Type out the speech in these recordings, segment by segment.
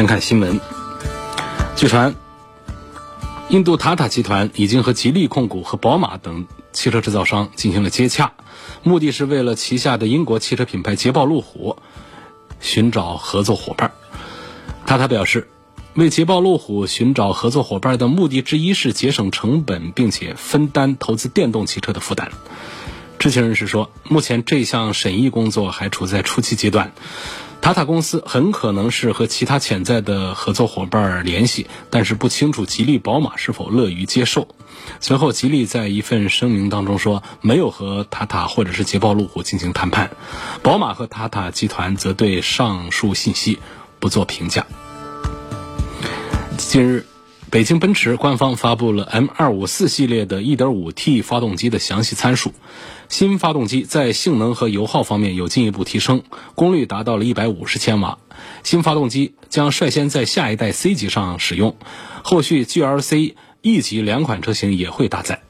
先看新闻，据传，印度塔塔集团已经和吉利控股和宝马等汽车制造商进行了接洽，目的是为了旗下的英国汽车品牌捷豹路虎寻找合作伙伴。塔塔表示，为捷豹路虎寻找合作伙伴的目的之一是节省成本，并且分担投资电动汽车的负担。知情人士说，目前这项审议工作还处在初期阶段。塔塔公司很可能是和其他潜在的合作伙伴联系，但是不清楚吉利、宝马是否乐于接受。随后，吉利在一份声明当中说，没有和塔塔或者是捷豹路虎进行谈判。宝马和塔塔集团则对上述信息不做评价。近日。北京奔驰官方发布了 M254 系列的 1.5T 发动机的详细参数。新发动机在性能和油耗方面有进一步提升，功率达到了150千瓦。新发动机将率先在下一代 C 级上使用，后续 GLC、E 级两款车型也会搭载。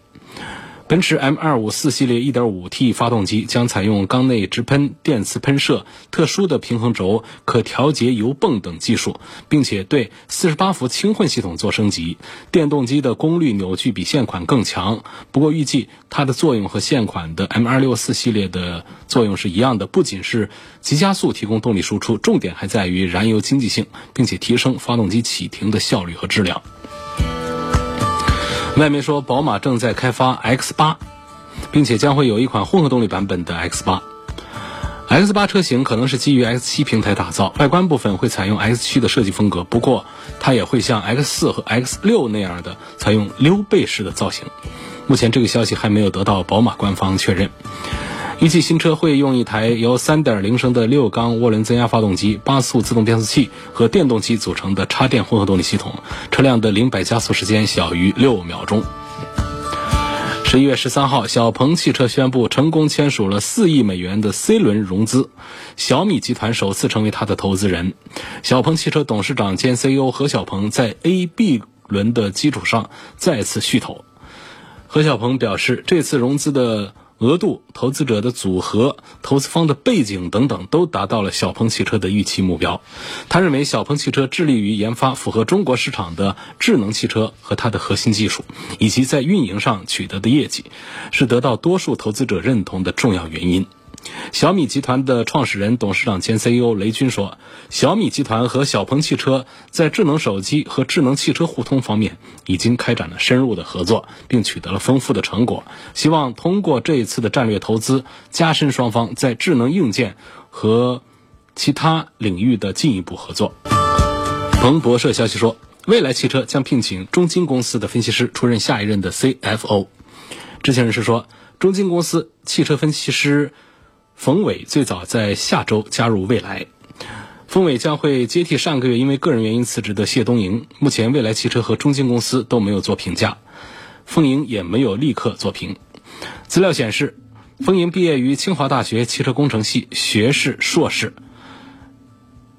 奔驰 M254 系列 1.5T 发动机将采用缸内直喷、电磁喷射、特殊的平衡轴、可调节油泵等技术，并且对48伏轻混系统做升级。电动机的功率扭矩比现款更强，不过预计它的作用和现款的 M264 系列的作用是一样的，不仅是急加速提供动力输出，重点还在于燃油经济性，并且提升发动机启停的效率和质量。外媒说，宝马正在开发 X 八，并且将会有一款混合动力版本的 X 八。X 八车型可能是基于 X 七平台打造，外观部分会采用 X 七的设计风格，不过它也会像 X 四和 X 六那样的采用溜背式的造型。目前这个消息还没有得到宝马官方确认。预计新车会用一台由3.0升的六缸涡轮增压发动机、八速自动变速器和电动机组成的插电混合动力系统，车辆的零百加速时间小于六秒钟。十一月十三号，小鹏汽车宣布成功签署了四亿美元的 C 轮融资，小米集团首次成为它的投资人。小鹏汽车董事长兼 CEO 何小鹏在 A、B 轮的基础上再次续投。何小鹏表示，这次融资的。额度、投资者的组合、投资方的背景等等，都达到了小鹏汽车的预期目标。他认为，小鹏汽车致力于研发符合中国市场的智能汽车和它的核心技术，以及在运营上取得的业绩，是得到多数投资者认同的重要原因。小米集团的创始人、董事长兼 CEO 雷军说：“小米集团和小鹏汽车在智能手机和智能汽车互通方面已经开展了深入的合作，并取得了丰富的成果。希望通过这一次的战略投资，加深双方在智能硬件和其他领域的进一步合作。”彭博社消息说，蔚来汽车将聘请中金公司的分析师出任下一任的 CFO。知情人士说，中金公司汽车分析师。冯伟最早在下周加入蔚来，冯伟将会接替上个月因为个人原因辞职的谢东营。目前，蔚来汽车和中金公司都没有做评价，冯莹也没有立刻做评。资料显示，冯莹毕业于清华大学汽车工程系，学士、硕士。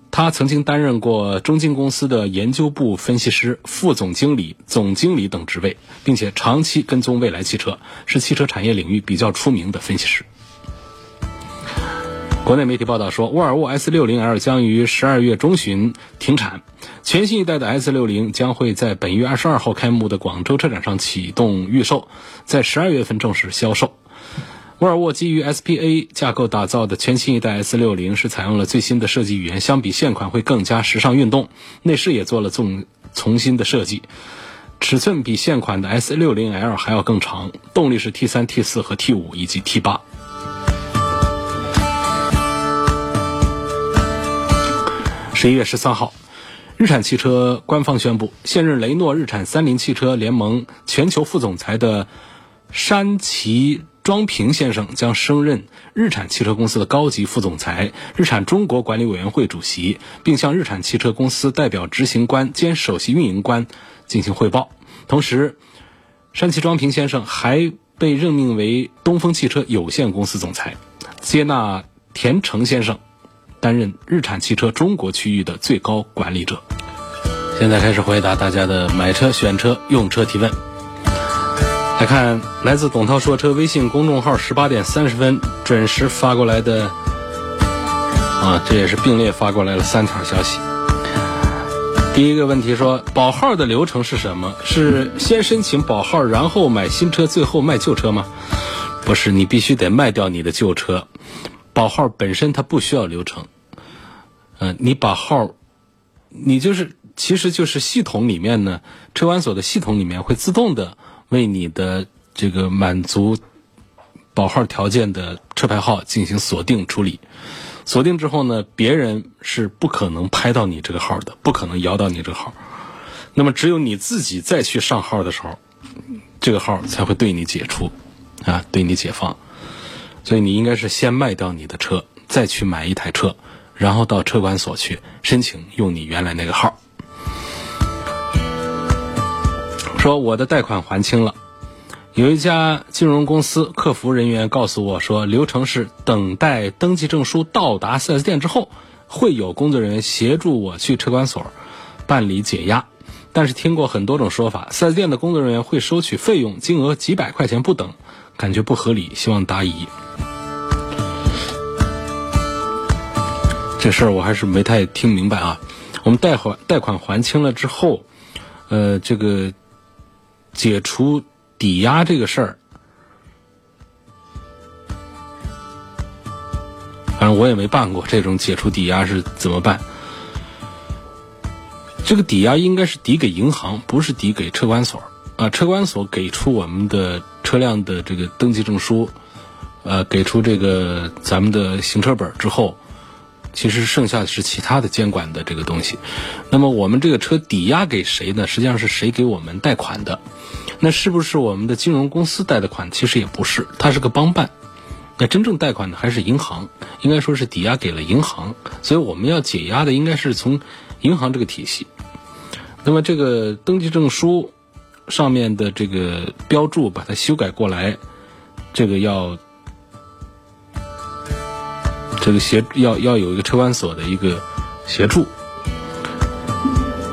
他曾经担任过中金公司的研究部分析师、副总经理、总经理等职位，并且长期跟踪蔚来汽车，是汽车产业领域比较出名的分析师。国内媒体报道说，沃尔沃 S60L 将于十二月中旬停产，全新一代的 S60 将会在本月二十二号开幕的广州车展上启动预售，在十二月份正式销售。沃尔沃基于 SPA 架构打造的全新一代 S60 是采用了最新的设计语言，相比现款会更加时尚运动，内饰也做了重重新的设计，尺寸比现款的 S60L 还要更长，动力是 T3、T4 和 T5 以及 T8。十一月十三号，日产汽车官方宣布，现任雷诺日产三菱汽车联盟全球副总裁的山崎庄平先生将升任日产汽车公司的高级副总裁、日产中国管理委员会主席，并向日产汽车公司代表执行官兼首席运营官进行汇报。同时，山崎庄平先生还被任命为东风汽车有限公司总裁，接纳田成先生担任日产汽车中国区域的最高管理者。现在开始回答大家的买车、选车、用车提问。来看来自董涛说车微信公众号十八点三十分准时发过来的，啊，这也是并列发过来了三条消息。第一个问题说，保号的流程是什么？是先申请保号，然后买新车，最后卖旧车吗？不是，你必须得卖掉你的旧车。保号本身它不需要流程，嗯，你把号，你就是。其实就是系统里面呢，车管所的系统里面会自动的为你的这个满足保号条件的车牌号进行锁定处理。锁定之后呢，别人是不可能拍到你这个号的，不可能摇到你这个号。那么只有你自己再去上号的时候，这个号才会对你解除，啊，对你解放。所以你应该是先卖掉你的车，再去买一台车，然后到车管所去申请用你原来那个号。说我的贷款还清了，有一家金融公司客服人员告诉我说，流程是等待登记证书到达 4S 店之后，会有工作人员协助我去车管所办理解押。但是听过很多种说法，4S 店的工作人员会收取费用，金额几百块钱不等，感觉不合理，希望答疑。这事儿我还是没太听明白啊。我们贷款贷款还清了之后，呃，这个。解除抵押这个事儿，反正我也没办过这种解除抵押是怎么办？这个抵押应该是抵给银行，不是抵给车管所啊。车管所给出我们的车辆的这个登记证书，呃，给出这个咱们的行车本之后。其实剩下的是其他的监管的这个东西，那么我们这个车抵押给谁呢？实际上是谁给我们贷款的？那是不是我们的金融公司贷的款？其实也不是，它是个帮办。那真正贷款的还是银行，应该说是抵押给了银行，所以我们要解押的应该是从银行这个体系。那么这个登记证书上面的这个标注，把它修改过来，这个要。这个协要要有一个车管所的一个协助。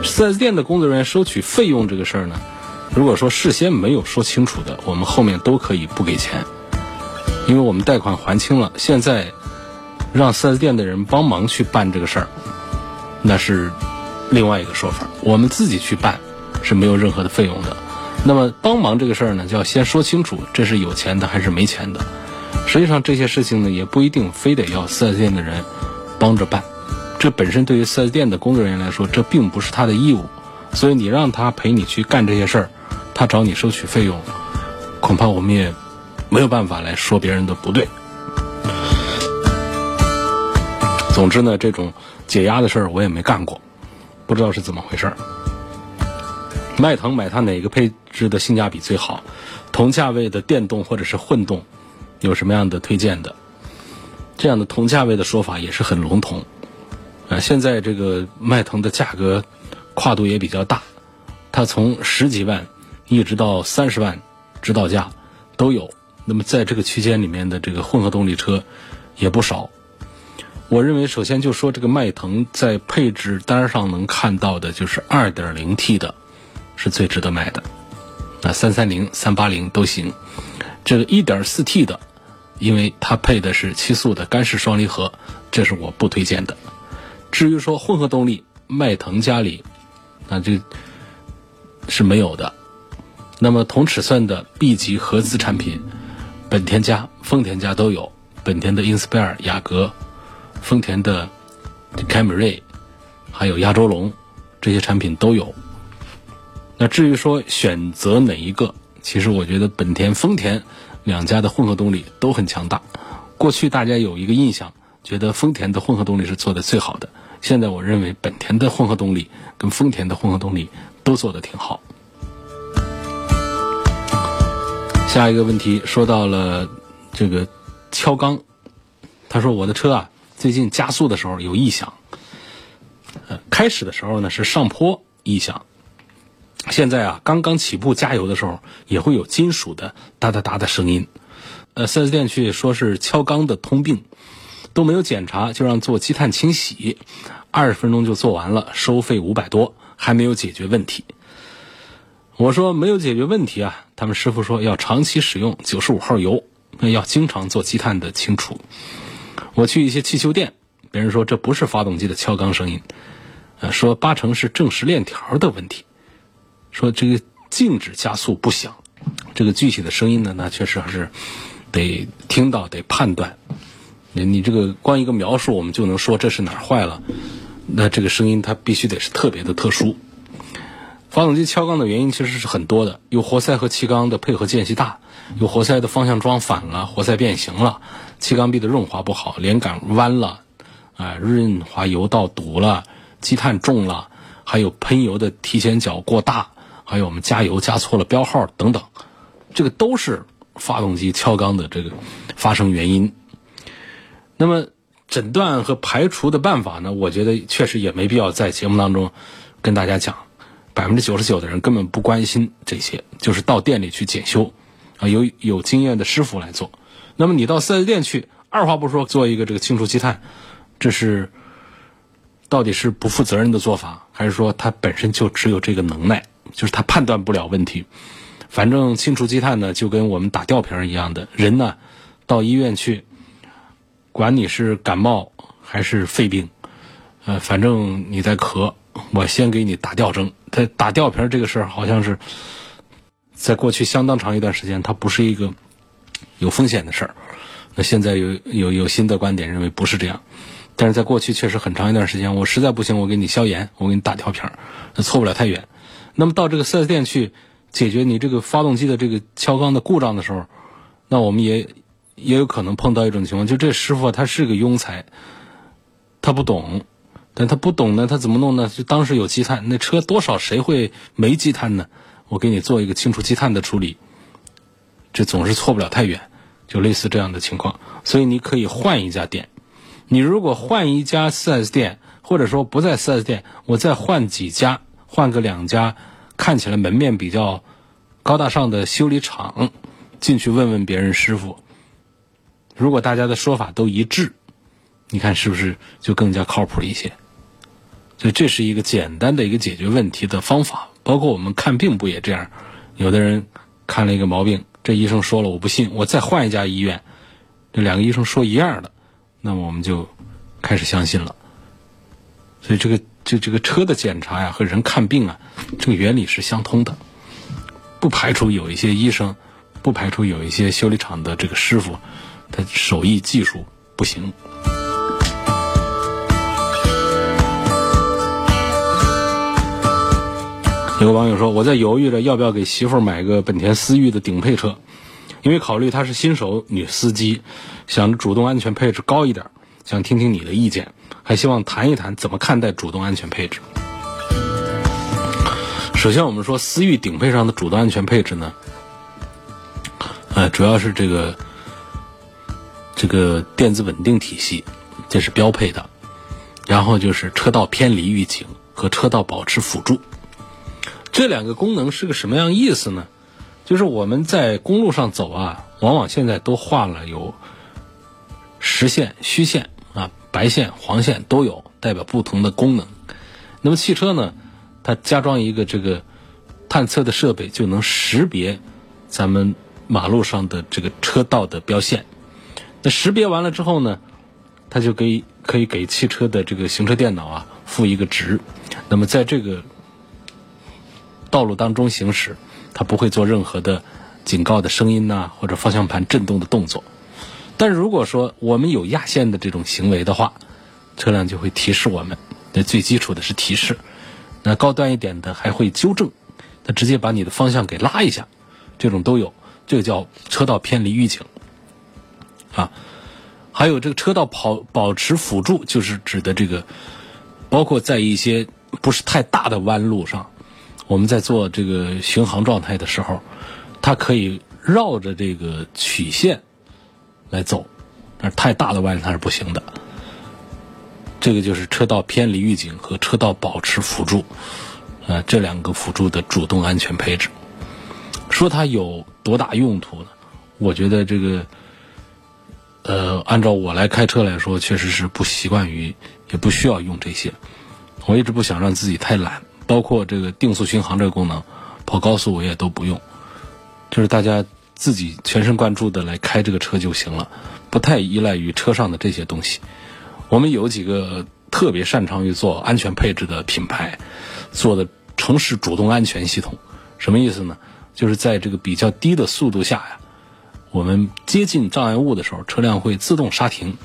四 S 店的工作人员收取费用这个事儿呢，如果说事先没有说清楚的，我们后面都可以不给钱，因为我们贷款还清了。现在让四 S 店的人帮忙去办这个事儿，那是另外一个说法。我们自己去办是没有任何的费用的。那么帮忙这个事儿呢，就要先说清楚这是有钱的还是没钱的。实际上这些事情呢，也不一定非得要四 S 店的人帮着办，这本身对于四 S 店的工作人员来说，这并不是他的义务，所以你让他陪你去干这些事儿，他找你收取费用，恐怕我们也没有办法来说别人的不对。总之呢，这种解压的事儿我也没干过，不知道是怎么回事儿。迈腾买它哪个配置的性价比最好？同价位的电动或者是混动？有什么样的推荐的？这样的同价位的说法也是很笼统。啊，现在这个迈腾的价格跨度也比较大，它从十几万一直到三十万指导价都有。那么在这个区间里面的这个混合动力车也不少。我认为，首先就说这个迈腾在配置单上能看到的就是二点零 T 的，是最值得买的。那三三零、三八零都行。这个一点四 T 的。因为它配的是七速的干式双离合，这是我不推荐的。至于说混合动力，迈腾家里那这是没有的。那么同尺寸的 B 级合资产品，本田家、丰田家都有。本田的 Inspire、雅阁，丰田的凯美瑞，还有亚洲龙，这些产品都有。那至于说选择哪一个，其实我觉得本田、丰田。两家的混合动力都很强大。过去大家有一个印象，觉得丰田的混合动力是做的最好的。现在我认为本田的混合动力跟丰田的混合动力都做的挺好。下一个问题说到了这个敲缸，他说我的车啊最近加速的时候有异响，呃，开始的时候呢是上坡异响，现在啊刚刚起步加油的时候也会有金属的哒哒哒的声音，呃，4S 店去说是敲缸的通病，都没有检查就让做积碳清洗，二十分钟就做完了，收费五百多，还没有解决问题。我说没有解决问题啊，他们师傅说要长期使用九十五号油，要经常做积碳的清除。我去一些汽修店，别人说这不是发动机的敲缸声音，呃，说八成是正时链条的问题，说这个静止加速不响，这个具体的声音呢，那确实还是得听到得判断。你你这个光一个描述，我们就能说这是哪儿坏了，那这个声音它必须得是特别的特殊。发动机敲缸的原因其实是很多的，有活塞和气缸的配合间隙大，有活塞的方向装反了，活塞变形了，气缸壁的润滑不好，连杆弯了，啊，润滑油道堵了，积碳重了，还有喷油的提前角过大，还有我们加油加错了标号等等，这个都是发动机敲缸的这个发生原因。那么诊断和排除的办法呢？我觉得确实也没必要在节目当中跟大家讲。百分之九十九的人根本不关心这些，就是到店里去检修，啊，有有经验的师傅来做。那么你到四 S 店去，二话不说做一个这个清除积碳，这是到底是不负责任的做法，还是说他本身就只有这个能耐，就是他判断不了问题？反正清除积碳呢，就跟我们打吊瓶一样的，人呢到医院去，管你是感冒还是肺病，呃，反正你在咳。我先给你打吊针，它打吊瓶这个事儿，好像是在过去相当长一段时间，它不是一个有风险的事儿。那现在有有有新的观点认为不是这样，但是在过去确实很长一段时间，我实在不行，我给你消炎，我给你打吊瓶，那错不了太远。那么到这个四 S 店去解决你这个发动机的这个敲缸的故障的时候，那我们也也有可能碰到一种情况，就这师傅他是个庸才，他不懂。但他不懂呢，他怎么弄呢？就当时有积碳，那车多少谁会没积碳呢？我给你做一个清除积碳的处理，这总是错不了太远，就类似这样的情况。所以你可以换一家店，你如果换一家 4S 店，或者说不在 4S 店，我再换几家，换个两家，看起来门面比较高大上的修理厂，进去问问别人师傅，如果大家的说法都一致，你看是不是就更加靠谱一些？所以这是一个简单的一个解决问题的方法，包括我们看病不也这样？有的人看了一个毛病，这医生说了我不信，我再换一家医院，这两个医生说一样的，那么我们就开始相信了。所以这个这这个车的检查呀和人看病啊，这个原理是相通的，不排除有一些医生，不排除有一些修理厂的这个师傅，他手艺技术不行。有个网友说：“我在犹豫着要不要给媳妇买个本田思域的顶配车，因为考虑她是新手女司机，想主动安全配置高一点，想听听你的意见，还希望谈一谈怎么看待主动安全配置。”首先，我们说思域顶配上的主动安全配置呢，呃，主要是这个这个电子稳定体系，这是标配的，然后就是车道偏离预警和车道保持辅助。这两个功能是个什么样意思呢？就是我们在公路上走啊，往往现在都画了有实线、虚线，白线、黄线都有，代表不同的功能。那么汽车呢，它加装一个这个探测的设备，就能识别咱们马路上的这个车道的标线。那识别完了之后呢，它就可以可以给汽车的这个行车电脑啊赋一个值。那么在这个道路当中行驶，它不会做任何的警告的声音呐，或者方向盘震动的动作。但如果说我们有压线的这种行为的话，车辆就会提示我们。那最基础的是提示，那高端一点的还会纠正，它直接把你的方向给拉一下，这种都有。这个叫车道偏离预警啊。还有这个车道跑保持辅助，就是指的这个，包括在一些不是太大的弯路上。我们在做这个巡航状态的时候，它可以绕着这个曲线来走，但是太大的弯它是不行的。这个就是车道偏离预警和车道保持辅助，呃，这两个辅助的主动安全配置。说它有多大用途呢？我觉得这个，呃，按照我来开车来说，确实是不习惯于，也不需要用这些。我一直不想让自己太懒，包括这个定速巡航这个功能，跑高速我也都不用。就是大家自己全神贯注的来开这个车就行了，不太依赖于车上的这些东西。我们有几个特别擅长于做安全配置的品牌，做的城市主动安全系统，什么意思呢？就是在这个比较低的速度下呀，我们接近障碍物的时候，车辆会自动刹停。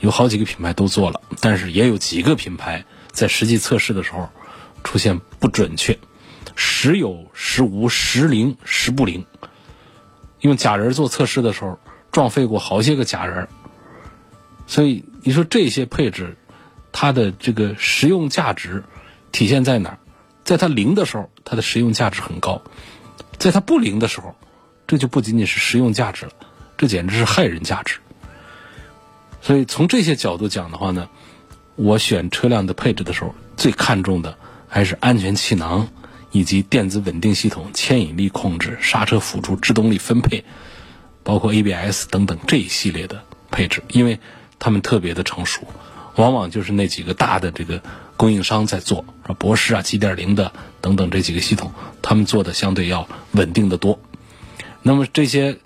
有好几个品牌都做了，但是也有几个品牌在实际测试的时候出现不准确，时有时无，时灵时不灵。用假人做测试的时候，撞飞过好些个假人。所以你说这些配置，它的这个实用价值体现在哪儿？在它灵的时候，它的实用价值很高；在它不灵的时候，这就不仅仅是实用价值了，这简直是害人价值。所以从这些角度讲的话呢，我选车辆的配置的时候，最看重的还是安全气囊以及电子稳定系统、牵引力控制、刹车辅助、制动力分配，包括 ABS 等等这一系列的配置，因为。他们特别的成熟，往往就是那几个大的这个供应商在做，博世啊、G 点零的等等这几个系统，他们做的相对要稳定的多。那么这些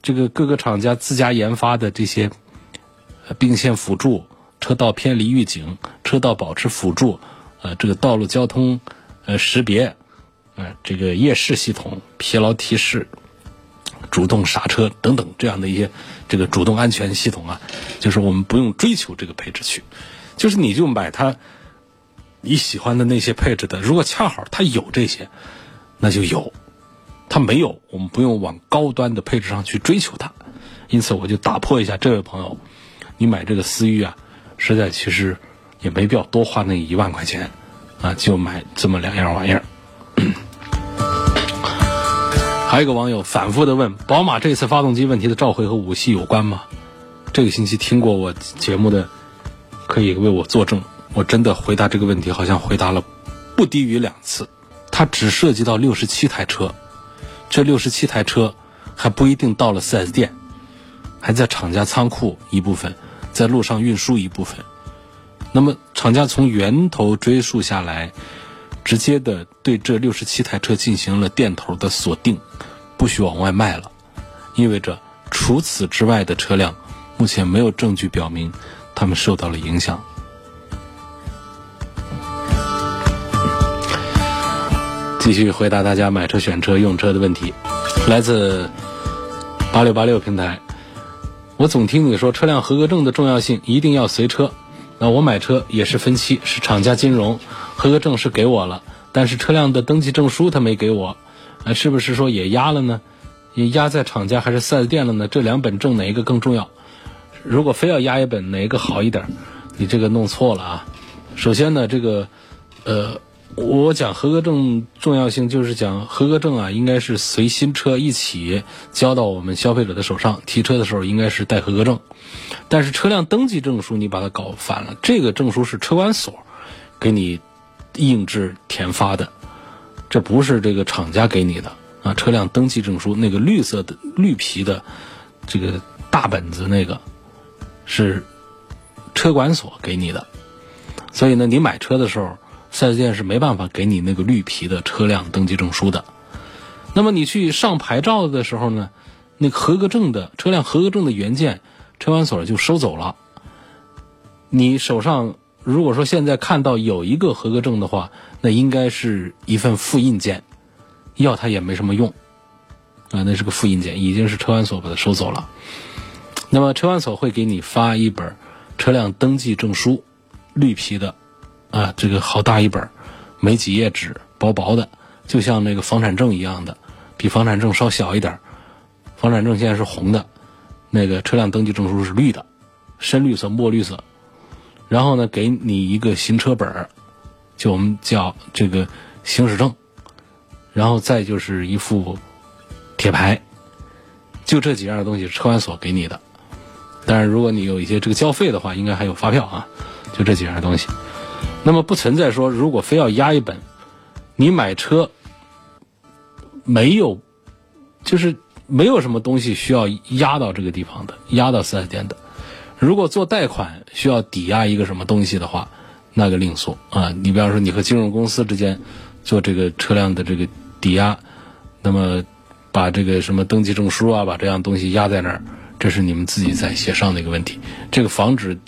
这个各个厂家自家研发的这些并线辅助、车道偏离预警、车道保持辅助、呃，这个道路交通呃识别、呃，这个夜视系统、疲劳提示。主动刹车等等这样的一些这个主动安全系统啊，就是我们不用追求这个配置去，就是你就买它你喜欢的那些配置的。如果恰好它有这些，那就有；它没有，我们不用往高端的配置上去追求它。因此，我就打破一下这位朋友，你买这个思域啊，实在其实也没必要多花那一万块钱啊，就买这么两样玩意儿。还有一个网友反复的问：宝马这次发动机问题的召回和五系有关吗？这个星期听过我节目的，可以为我作证。我真的回答这个问题，好像回答了不低于两次。它只涉及到六十七台车，这六十七台车还不一定到了 4S 店，还在厂家仓库一部分，在路上运输一部分。那么厂家从源头追溯下来。直接的对这六十七台车进行了店头的锁定，不许往外卖了，意味着除此之外的车辆，目前没有证据表明他们受到了影响。继续回答大家买车、选车、用车的问题，来自八六八六平台。我总听你说车辆合格证的重要性，一定要随车。那我买车也是分期，是厂家金融合格证是给我了，但是车辆的登记证书他没给我，啊，是不是说也压了呢？也压在厂家还是 4S 店了呢？这两本证哪一个更重要？如果非要压一本，哪一个好一点？你这个弄错了啊！首先呢，这个，呃。我讲合格证重要性，就是讲合格证啊，应该是随新车一起交到我们消费者的手上。提车的时候应该是带合格证，但是车辆登记证书你把它搞反了。这个证书是车管所给你印制填发的，这不是这个厂家给你的啊。车辆登记证书那个绿色的绿皮的这个大本子那个是车管所给你的，所以呢，你买车的时候。4S 店是没办法给你那个绿皮的车辆登记证书的。那么你去上牌照的时候呢，那合格证的车辆合格证的原件，车管所就收走了。你手上如果说现在看到有一个合格证的话，那应该是一份复印件，要它也没什么用啊，那是个复印件，已经是车管所把它收走了。那么车管所会给你发一本车辆登记证书，绿皮的。啊，这个好大一本，没几页纸，薄薄的，就像那个房产证一样的，比房产证稍小一点。房产证现在是红的，那个车辆登记证书是绿的，深绿色、墨绿色。然后呢，给你一个行车本儿就我们叫这个行驶证，然后再就是一副铁牌，就这几样东西车管所给你的。但是如果你有一些这个交费的话，应该还有发票啊。就这几样东西，那么不存在说如果非要押一本，你买车没有，就是没有什么东西需要押到这个地方的，押到四 S 店的。如果做贷款需要抵押一个什么东西的话，那个另说啊。你比方说你和金融公司之间做这个车辆的这个抵押，那么把这个什么登记证书啊，把这样东西压在那儿，这是你们自己在协商的一个问题。这个防止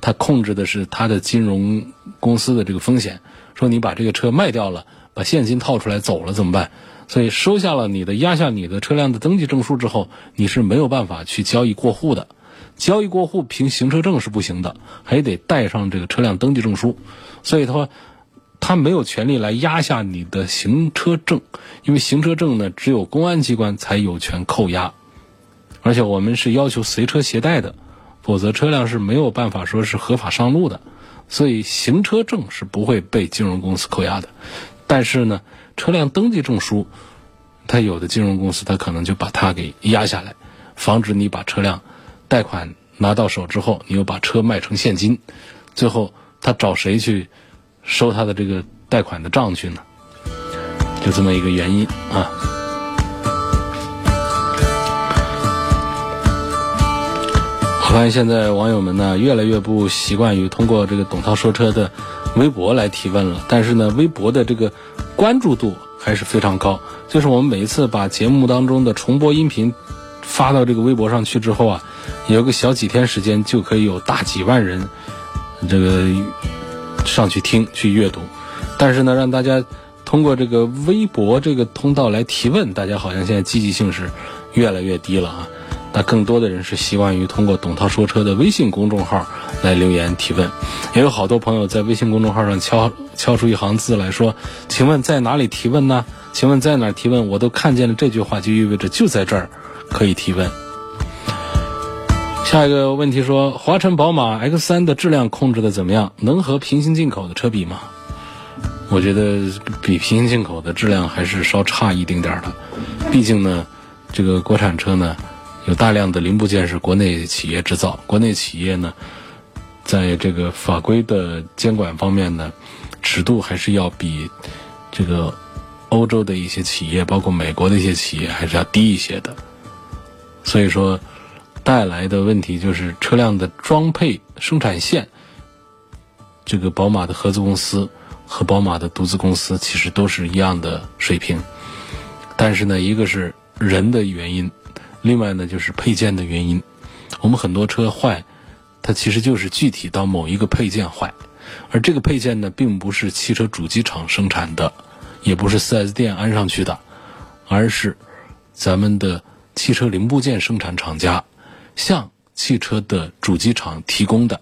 他控制的是他的金融公司的这个风险。说你把这个车卖掉了，把现金套出来走了怎么办？所以收下了你的压下你的车辆的登记证书之后，你是没有办法去交易过户的。交易过户凭行车证是不行的，还得带上这个车辆登记证书。所以说，他没有权利来压下你的行车证，因为行车证呢，只有公安机关才有权扣押，而且我们是要求随车携带的，否则车辆是没有办法说是合法上路的。所以行车证是不会被金融公司扣押的，但是呢，车辆登记证书，他有的金融公司他可能就把它给压下来，防止你把车辆。贷款拿到手之后，你又把车卖成现金，最后他找谁去收他的这个贷款的账去呢？就这么一个原因啊。我发现现在网友们呢，越来越不习惯于通过这个董涛说车的微博来提问了，但是呢，微博的这个关注度还是非常高。就是我们每一次把节目当中的重播音频发到这个微博上去之后啊。有个小几天时间就可以有大几万人，这个上去听去阅读，但是呢，让大家通过这个微博这个通道来提问，大家好像现在积极性是越来越低了啊。那更多的人是习惯于通过董涛说车的微信公众号来留言提问，也有好多朋友在微信公众号上敲敲出一行字来说：“请问在哪里提问呢？请问在哪提问？我都看见了这句话，就意味着就在这儿可以提问。”下一个问题说，华晨宝马 X3 的质量控制的怎么样？能和平行进口的车比吗？我觉得比平行进口的质量还是稍差一丁点儿的。毕竟呢，这个国产车呢，有大量的零部件是国内企业制造，国内企业呢，在这个法规的监管方面呢，尺度还是要比这个欧洲的一些企业，包括美国的一些企业还是要低一些的。所以说。带来的问题就是车辆的装配生产线，这个宝马的合资公司和宝马的独资公司其实都是一样的水平，但是呢，一个是人的原因，另外呢就是配件的原因。我们很多车坏，它其实就是具体到某一个配件坏，而这个配件呢，并不是汽车主机厂生产的，也不是 4S 店安上去的，而是咱们的汽车零部件生产厂家。向汽车的主机厂提供的，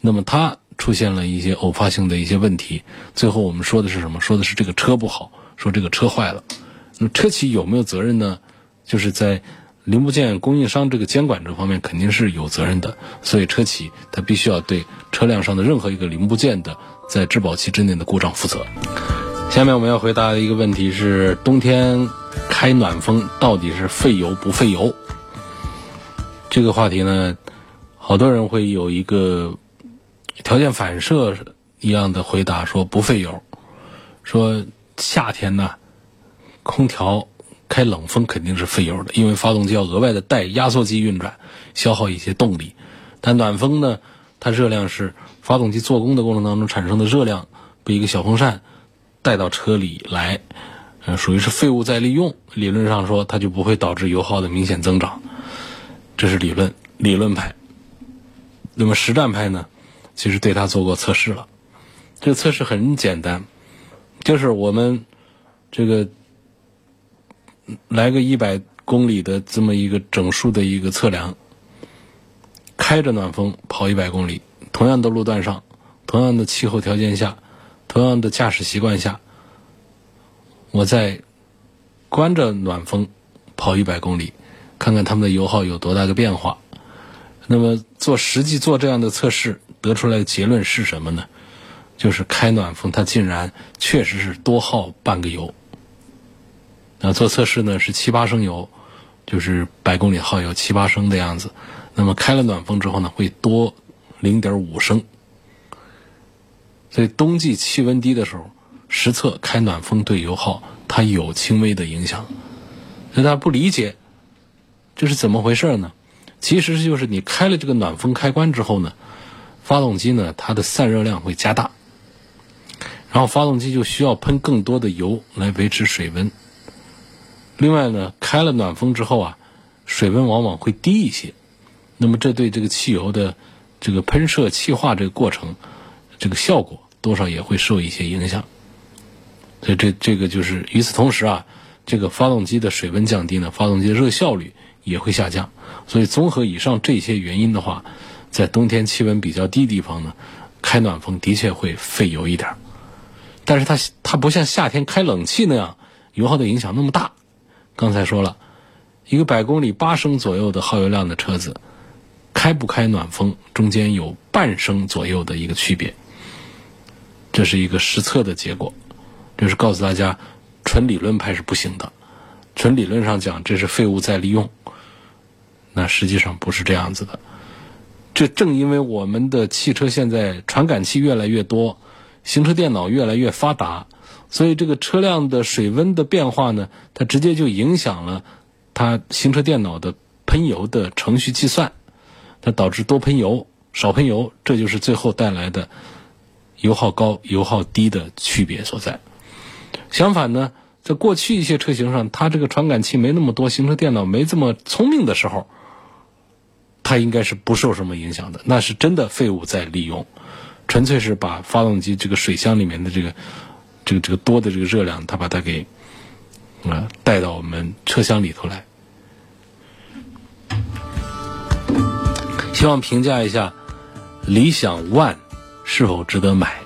那么它出现了一些偶发性的一些问题，最后我们说的是什么？说的是这个车不好，说这个车坏了。那车企有没有责任呢？就是在零部件供应商这个监管这方面肯定是有责任的，所以车企它必须要对车辆上的任何一个零部件的在质保期之内的故障负责。下面我们要回答的一个问题是：冬天开暖风到底是费油不费油？这个话题呢，好多人会有一个条件反射一样的回答，说不费油。说夏天呢，空调开冷风肯定是费油的，因为发动机要额外的带压缩机运转，消耗一些动力。但暖风呢，它热量是发动机做工的过程当中产生的热量，被一个小风扇带到车里来，属于是废物再利用。理论上说，它就不会导致油耗的明显增长。这是理论理论派，那么实战派呢？其实对它做过测试了。这个测试很简单，就是我们这个来个一百公里的这么一个整数的一个测量，开着暖风跑一百公里，同样的路段上，同样的气候条件下，同样的驾驶习惯下，我在关着暖风跑一百公里。看看他们的油耗有多大个变化，那么做实际做这样的测试得出来的结论是什么呢？就是开暖风它竟然确实是多耗半个油。那做测试呢是七八升油，就是百公里耗油七八升的样子。那么开了暖风之后呢，会多零点五升。所以冬季气温低的时候，实测开暖风对油耗它有轻微的影响。那大家不理解这是怎么回事呢？其实就是你开了这个暖风开关之后呢，发动机呢它的散热量会加大，然后发动机就需要喷更多的油来维持水温。另外呢，开了暖风之后啊，水温往往会低一些，那么这对这个汽油的这个喷射气化这个过程，这个效果多少也会受一些影响。所以这这个就是与此同时啊，这个发动机的水温降低呢，发动机的热效率也会下降。所以综合以上这些原因的话，在冬天气温比较低地方呢，开暖风的确会费油一点，但是它它不像夏天开冷气那样油耗的影响那么大。刚才说了，一个百公里八升左右的耗油量的车子，开不开暖风中间有半升左右的一个区别，这是一个实测的结果，就是告诉大家，纯理论派是不行的，纯理论上讲这是废物再利用，那实际上不是这样子的。这正因为我们的汽车现在传感器越来越多，行车电脑越来越发达。所以这个车辆的水温的变化呢，它直接就影响了它行车电脑的喷油的程序计算，它导致多喷油、少喷油，这就是最后带来的油耗高、油耗低的区别所在。相反呢，在过去一些车型上，它这个传感器没那么多，行车电脑没这么聪明的时候，它应该是不受什么影响的。那是真的废物在利用，纯粹是把发动机这个水箱里面的这个。这个这个多的这个热量，它把它给啊带到我们车厢里头来。希望评价一下理想 ONE 是否值得买。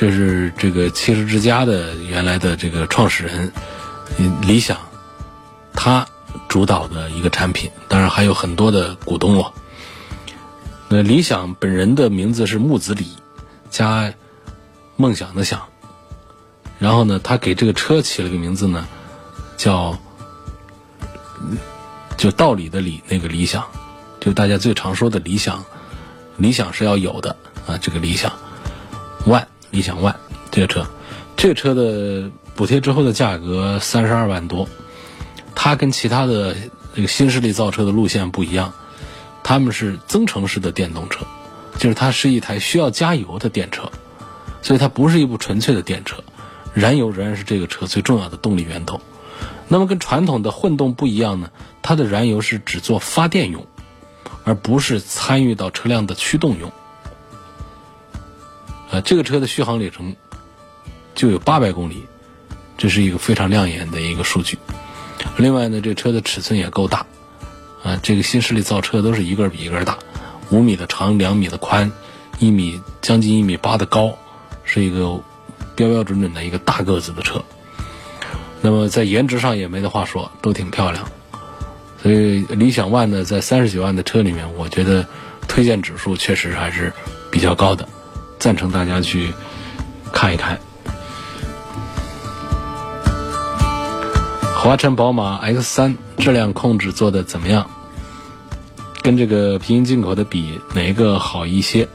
这是这个汽车之家的原来的这个创始人理想他主导的一个产品，当然还有很多的股东哦。那理想本人的名字是木子李，加梦想的想。然后呢，他给这个车起了个名字呢，叫就道理的理那个理想，就大家最常说的理想，理想是要有的啊，这个理想万理想 ONE 这个车，这个车的补贴之后的价格三十二万多，它跟其他的这个新势力造车的路线不一样，他们是增程式的电动车，就是它是一台需要加油的电车，所以它不是一部纯粹的电车。燃油仍然是这个车最重要的动力源头。那么跟传统的混动不一样呢？它的燃油是只做发电用，而不是参与到车辆的驱动用。啊，这个车的续航里程就有八百公里，这是一个非常亮眼的一个数据。另外呢，这车的尺寸也够大。啊，这个新势力造车都是一个比一个大，五米的长，两米的宽，一米将近一米八的高，是一个。标标准准的一个大个子的车，那么在颜值上也没得话说，都挺漂亮。所以理想 ONE 呢，在三十九万的车里面，我觉得推荐指数确实还是比较高的，赞成大家去看一看。华晨宝马 X 三质量控制做的怎么样？跟这个平行进口的比，哪一个好一些？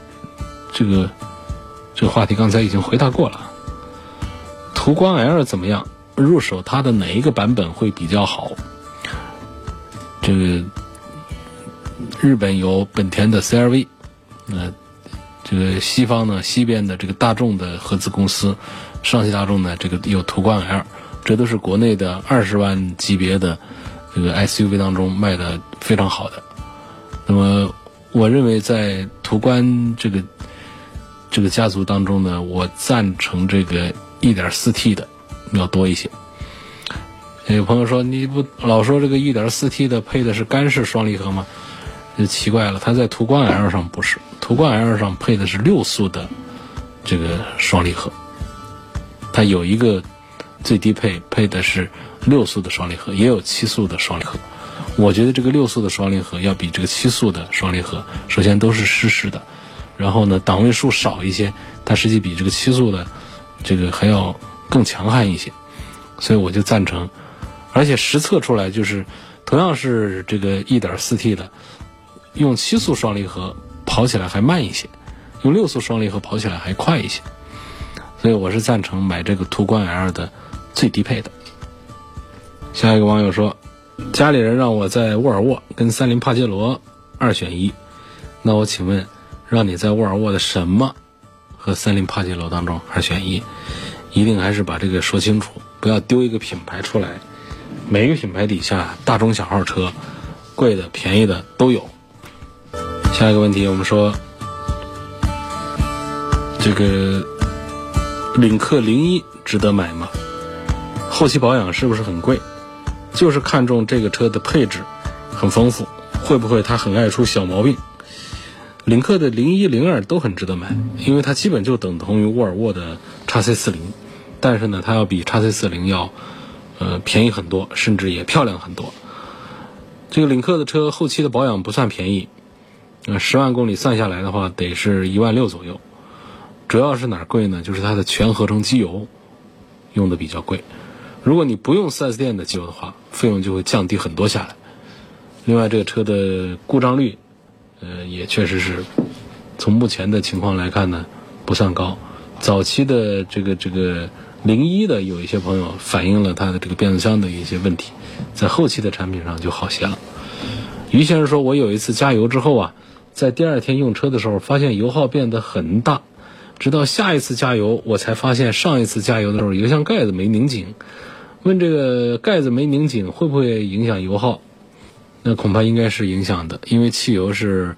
这个这个话题刚才已经回答过了。途观 L 怎么样？入手它的哪一个版本会比较好？这个日本有本田的 CRV，呃，这个西方呢，西边的这个大众的合资公司，上汽大众呢，这个有途观 L，这都是国内的二十万级别的这个 SUV 当中卖的非常好的。那么，我认为在途观这个这个家族当中呢，我赞成这个。一点四 T 的要多一些。有朋友说：“你不老说这个一点四 T 的配的是干式双离合吗？”就奇怪了，它在途观 L 上不是，途观 L 上配的是六速的这个双离合。它有一个最低配配的是六速的双离合，也有七速的双离合。我觉得这个六速的双离合要比这个七速的双离合，首先都是湿式的，然后呢档位数少一些，它实际比这个七速的。这个还要更强悍一些，所以我就赞成，而且实测出来就是同样是这个 1.4T 的，用七速双离合跑起来还慢一些，用六速双离合跑起来还快一些。所以我是赞成买这个途观 L 的最低配的。下一个网友说，家里人让我在沃尔沃跟三菱帕杰罗二选一，那我请问，让你在沃尔沃的什么和三菱帕杰罗当中二选一？一定还是把这个说清楚，不要丢一个品牌出来。每一个品牌底下，大中小号车，贵的便宜的都有。下一个问题，我们说这个领克零一值得买吗？后期保养是不是很贵？就是看中这个车的配置很丰富，会不会它很爱出小毛病？领克的零一零二都很值得买，因为它基本就等同于沃尔沃的叉 C 四零，但是呢，它要比叉 C 四零要呃便宜很多，甚至也漂亮很多。这个领克的车后期的保养不算便宜，呃，十万公里算下来的话，得是一万六左右。主要是哪儿贵呢？就是它的全合成机油用的比较贵。如果你不用 4S 店的机油的话，费用就会降低很多下来。另外，这个车的故障率，呃，也确实是从目前的情况来看呢，不算高。早期的这个这个零一的有一些朋友反映了它的这个变速箱的一些问题，在后期的产品上就好些了。于先生说，我有一次加油之后啊，在第二天用车的时候，发现油耗变得很大。直到下一次加油，我才发现上一次加油的时候油箱盖子没拧紧。问这个盖子没拧紧会不会影响油耗？那恐怕应该是影响的，因为汽油是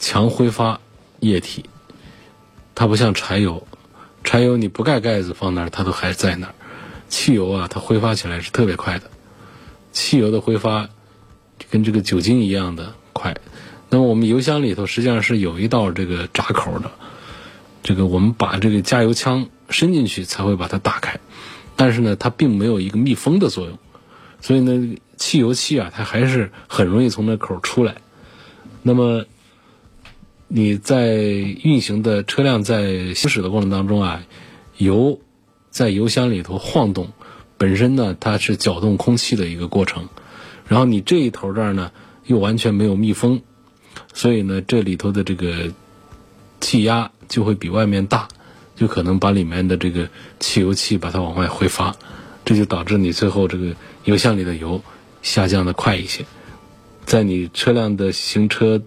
强挥发液体，它不像柴油，柴油你不盖盖子放那儿它都还在那儿，汽油啊它挥发起来是特别快的，汽油的挥发跟这个酒精一样的快。那么我们油箱里头实际上是有一道这个闸口的。这个我们把这个加油枪伸进去才会把它打开，但是呢，它并没有一个密封的作用，所以呢，汽油气啊，它还是很容易从那口出来。那么你在运行的车辆在行驶的过程当中啊，油在油箱里头晃动，本身呢它是搅动空气的一个过程，然后你这一头这儿呢又完全没有密封，所以呢这里头的这个气压。就会比外面大，就可能把里面的这个汽油气把它往外挥发，这就导致你最后这个油箱里的油下降的快一些，在你车辆的行车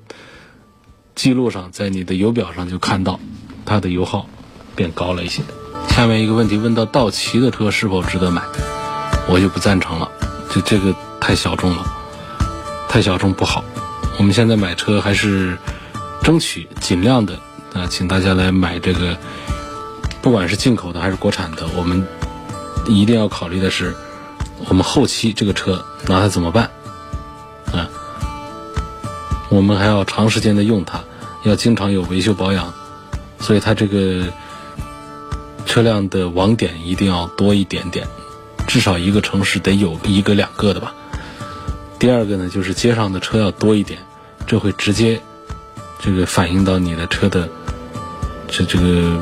记录上，在你的油表上就看到它的油耗变高了一些。下面一个问题问到道奇的车是否值得买，我就不赞成了，这这个太小众了，太小众不好。我们现在买车还是争取尽量的。啊，请大家来买这个，不管是进口的还是国产的，我们一定要考虑的是，我们后期这个车拿它怎么办？啊，我们还要长时间的用它，要经常有维修保养，所以它这个车辆的网点一定要多一点点，至少一个城市得有一个两个的吧。第二个呢，就是街上的车要多一点，这会直接这个反映到你的车的。这这个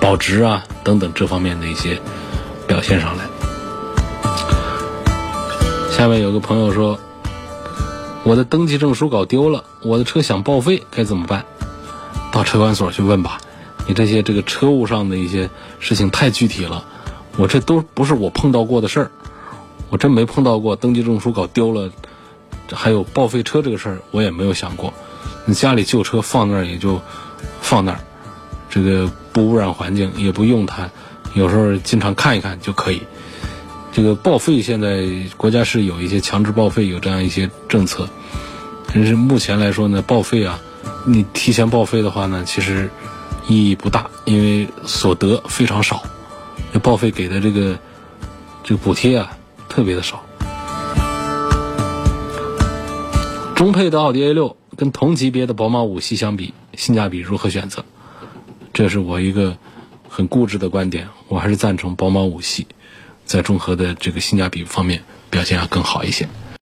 保值啊等等这方面的一些表现上来。下面有个朋友说，我的登记证书搞丢了，我的车想报废该怎么办？到车管所去问吧。你这些这个车务上的一些事情太具体了，我这都不是我碰到过的事儿，我真没碰到过登记证书搞丢了，还有报废车这个事儿，我也没有想过。你家里旧车放那儿也就放那儿。这个不污染环境，也不用它，有时候经常看一看就可以。这个报废现在国家是有一些强制报废，有这样一些政策。但是目前来说呢，报废啊，你提前报废的话呢，其实意义不大，因为所得非常少，报废给的这个这个补贴啊特别的少。中配的奥迪 A 六跟同级别的宝马五系相比，性价比如何选择？这是我一个很固执的观点，我还是赞成宝马五系，在综合的这个性价比方面表现要更好一些。